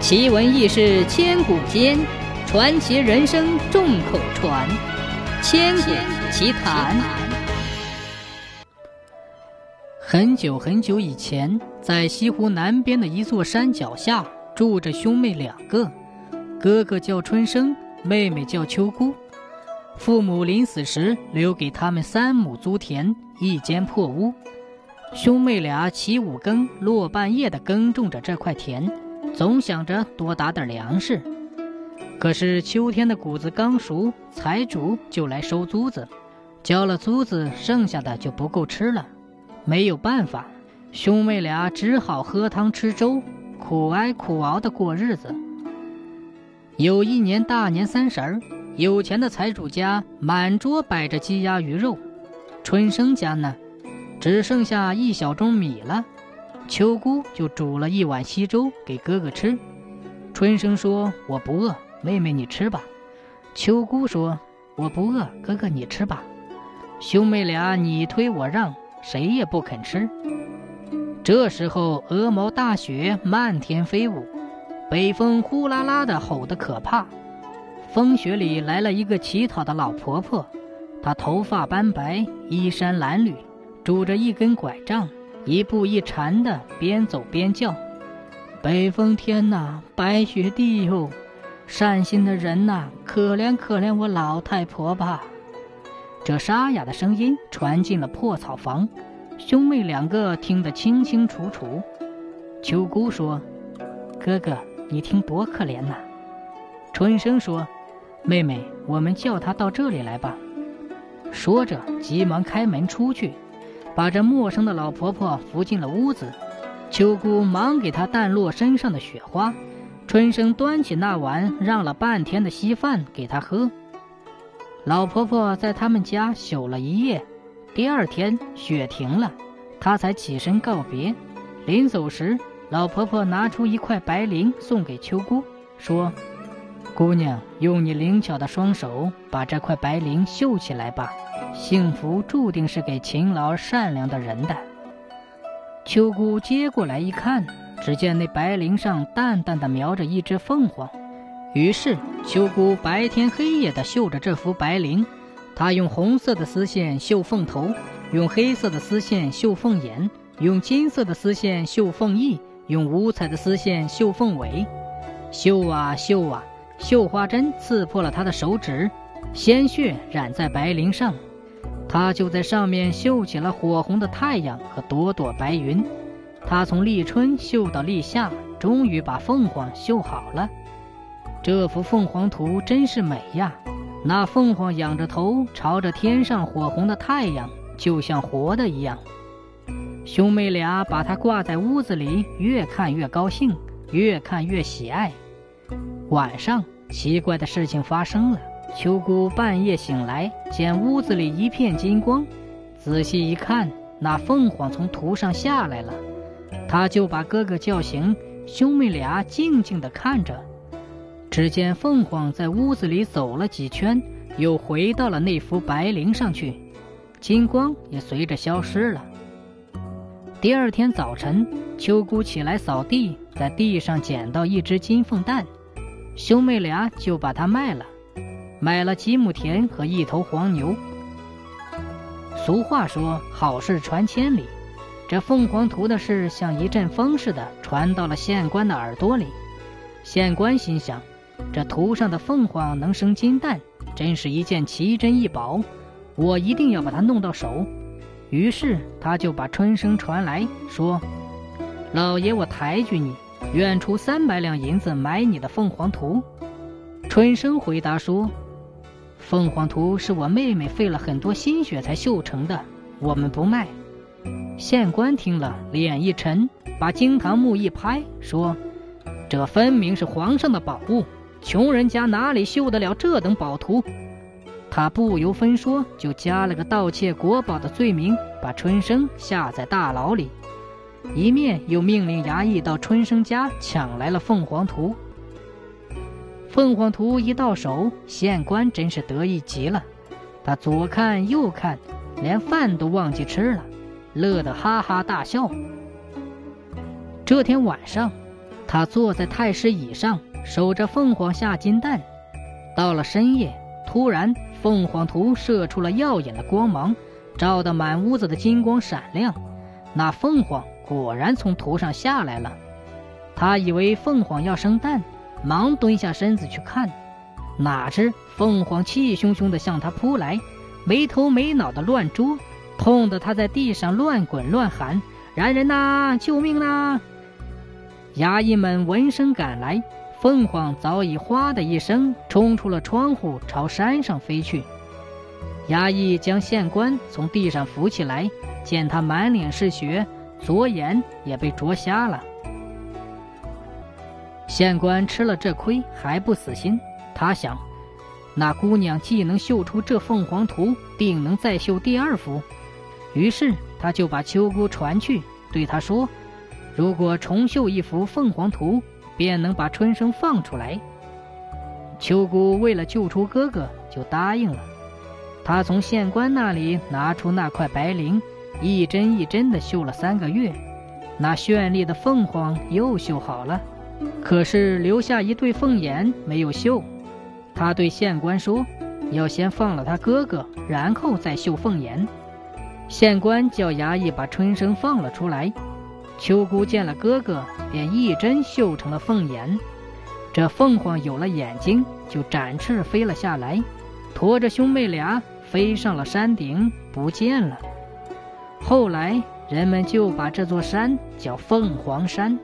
奇闻异事千古间，传奇人生众口传。千古奇谈。很久很久以前，在西湖南边的一座山脚下，住着兄妹两个，哥哥叫春生，妹妹叫秋姑。父母临死时留给他们三亩租田，一间破屋。兄妹俩起五更落半夜的耕种着这块田，总想着多打点粮食。可是秋天的谷子刚熟，财主就来收租子，交了租子，剩下的就不够吃了。没有办法，兄妹俩只好喝汤吃粥，苦挨苦熬的过日子。有一年大年三十儿，有钱的财主家满桌摆着鸡鸭鱼肉，春生家呢？只剩下一小盅米了，秋姑就煮了一碗稀粥给哥哥吃。春生说：“我不饿，妹妹你吃吧。”秋姑说：“我不饿，哥哥你吃吧。”兄妹俩你推我让，谁也不肯吃。这时候鹅毛大雪漫天飞舞，北风呼啦啦的吼得可怕。风雪里来了一个乞讨的老婆婆，她头发斑白，衣衫褴褛。拄着一根拐杖，一步一缠的边走边叫：“北风天呐，白雪地哟，善心的人呐，可怜可怜我老太婆吧！”这沙哑的声音传进了破草房，兄妹两个听得清清楚楚。秋姑说：“哥哥，你听多可怜呐！”春生说：“妹妹，我们叫他到这里来吧。”说着，急忙开门出去。把这陌生的老婆婆扶进了屋子，秋姑忙给她掸落身上的雪花，春生端起那碗让了半天的稀饭给她喝。老婆婆在他们家宿了一夜，第二天雪停了，她才起身告别。临走时，老婆婆拿出一块白绫送给秋姑，说：“姑娘，用你灵巧的双手把这块白绫绣起来吧。”幸福注定是给勤劳善良的人的。秋姑接过来一看，只见那白绫上淡淡的描着一只凤凰。于是秋姑白天黑夜的绣着这幅白绫。她用红色的丝线绣凤头，用黑色的丝线绣凤眼，用金色的丝线绣凤翼，用五彩的丝线绣凤尾。绣啊绣啊，绣花针刺破了他的手指，鲜血染在白绫上。他就在上面绣起了火红的太阳和朵朵白云。他从立春绣到立夏，终于把凤凰绣好了。这幅凤凰图真是美呀！那凤凰仰着头，朝着天上火红的太阳，就像活的一样。兄妹俩把它挂在屋子里，越看越高兴，越看越喜爱。晚上，奇怪的事情发生了。秋姑半夜醒来，见屋子里一片金光，仔细一看，那凤凰从图上下来了。她就把哥哥叫醒，兄妹俩静静地看着。只见凤凰在屋子里走了几圈，又回到了那幅白绫上去，金光也随着消失了。第二天早晨，秋姑起来扫地，在地上捡到一只金凤蛋，兄妹俩就把它卖了。买了几亩田和一头黄牛。俗话说：“好事传千里。”这凤凰图的事像一阵风似的传到了县官的耳朵里。县官心想：“这图上的凤凰能生金蛋，真是一件奇珍异宝，我一定要把它弄到手。”于是他就把春生传来说：“老爷，我抬举你，愿出三百两银子买你的凤凰图。”春生回答说。凤凰图是我妹妹费了很多心血才绣成的，我们不卖。县官听了，脸一沉，把惊堂木一拍，说：“这分明是皇上的宝物，穷人家哪里绣得了这等宝图？”他不由分说，就加了个盗窃国宝的罪名，把春生下在大牢里。一面又命令衙役到春生家抢来了凤凰图。凤凰图一到手，县官真是得意极了。他左看右看，连饭都忘记吃了，乐得哈哈大笑。这天晚上，他坐在太师椅上，守着凤凰下金蛋。到了深夜，突然凤凰图射出了耀眼的光芒，照得满屋子的金光闪亮。那凤凰果然从图上下来了。他以为凤凰要生蛋，忙蹲下身子去看，哪知凤凰气汹汹地向他扑来，没头没脑地乱捉，痛得他在地上乱滚乱喊：“燃人呐！救命呐！”衙役们闻声赶来。凤凰早已“哗”的一声冲出了窗户，朝山上飞去。衙役将县官从地上扶起来，见他满脸是血，左眼也被啄瞎了。县官吃了这亏还不死心，他想，那姑娘既能绣出这凤凰图，定能再绣第二幅。于是他就把秋姑传去，对她说：“如果重绣一幅凤凰图。”便能把春生放出来。秋姑为了救出哥哥，就答应了。她从县官那里拿出那块白绫，一针一针地绣了三个月，那绚丽的凤凰又绣好了。可是留下一对凤眼没有绣。他对县官说：“要先放了他哥哥，然后再绣凤眼。”县官叫衙役把春生放了出来。秋姑见了哥哥，便一针绣成了凤眼。这凤凰有了眼睛，就展翅飞了下来，驮着兄妹俩飞上了山顶，不见了。后来人们就把这座山叫凤凰山。